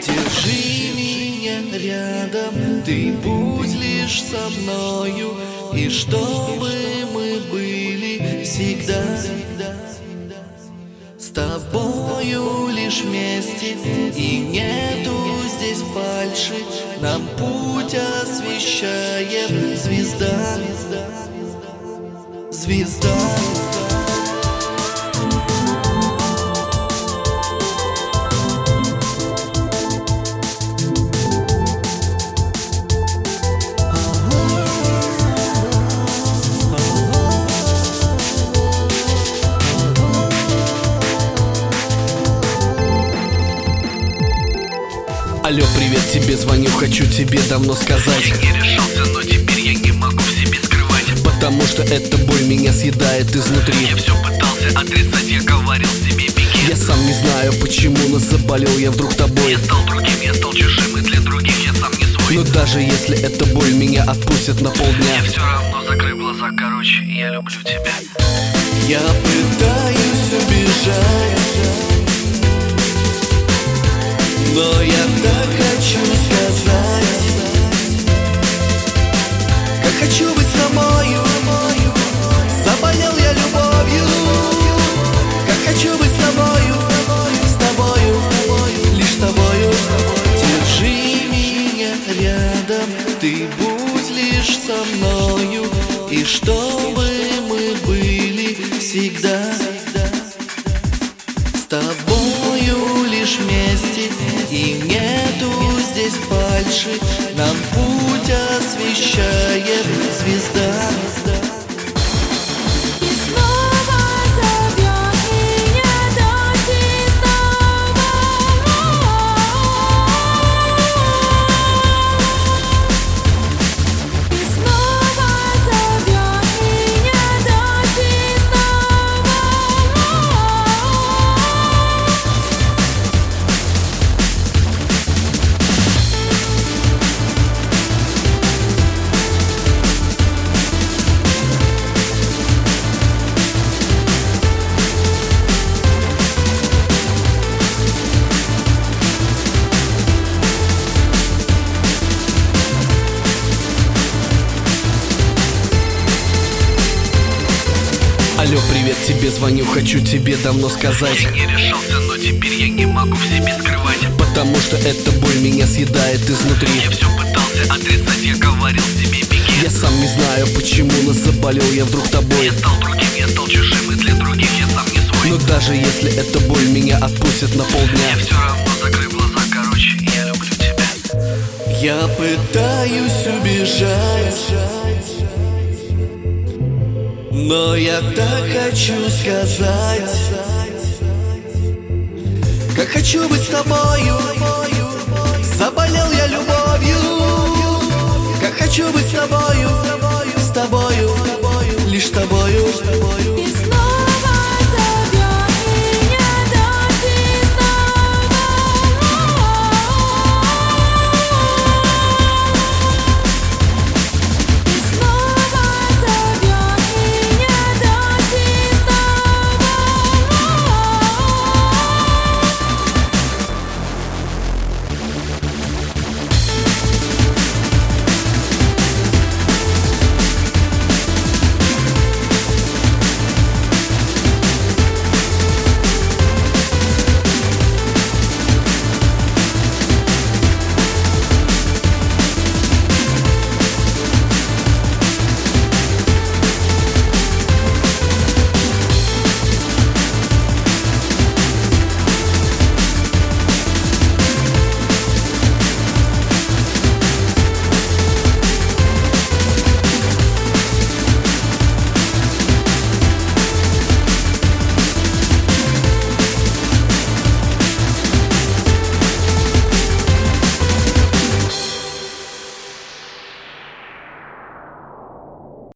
Держи меня рядом, ты будь лишь со мною, и чтобы мы были всегда с тобою лишь вместе, и нету здесь фальши, нам путь освещает звезда, звезда. Алло, привет тебе, звоню, хочу тебе давно сказать. Я не решался, но теперь я не могу в себе скрывать. Потому что эта боль меня съедает изнутри. Я все пытался отрицать, я говорил себе беги Я сам не знаю, почему, но заболел я вдруг тобой. Я стал другим, я стал чужим, и для других я сам не свой. Но даже если эта боль меня отпустит на полдня. Я все равно закрыл глаза, короче, я люблю тебя. Я пытаюсь убежать Но я так хочу сказать Как хочу быть с тобою. Заболел я любовью. Как хочу быть с тобою С тобою, лишь с тобою. Держи меня рядом Ты будь лишь со мною. И чтобы И нету здесь фальши Алло, привет тебе, звоню, хочу тебе давно сказать. Я не решался, но теперь я не могу в себе скрывать. Потому что эта боль меня съедает изнутри. Я все пытался отрицать, я говорил себе беги. Я сам не знаю, почему, но заболел я вдруг тобой. Я стал другим, я стал чужим, и для других я сам не свой. Но даже если эта боль меня отпустит на полдня. Я все равно закрыл глаза, короче, я люблю тебя. Я пытаюсь убежать Но я так хочу сказать Как хочу быть с тобою. Заболел я любовью. Как хочу быть с тобою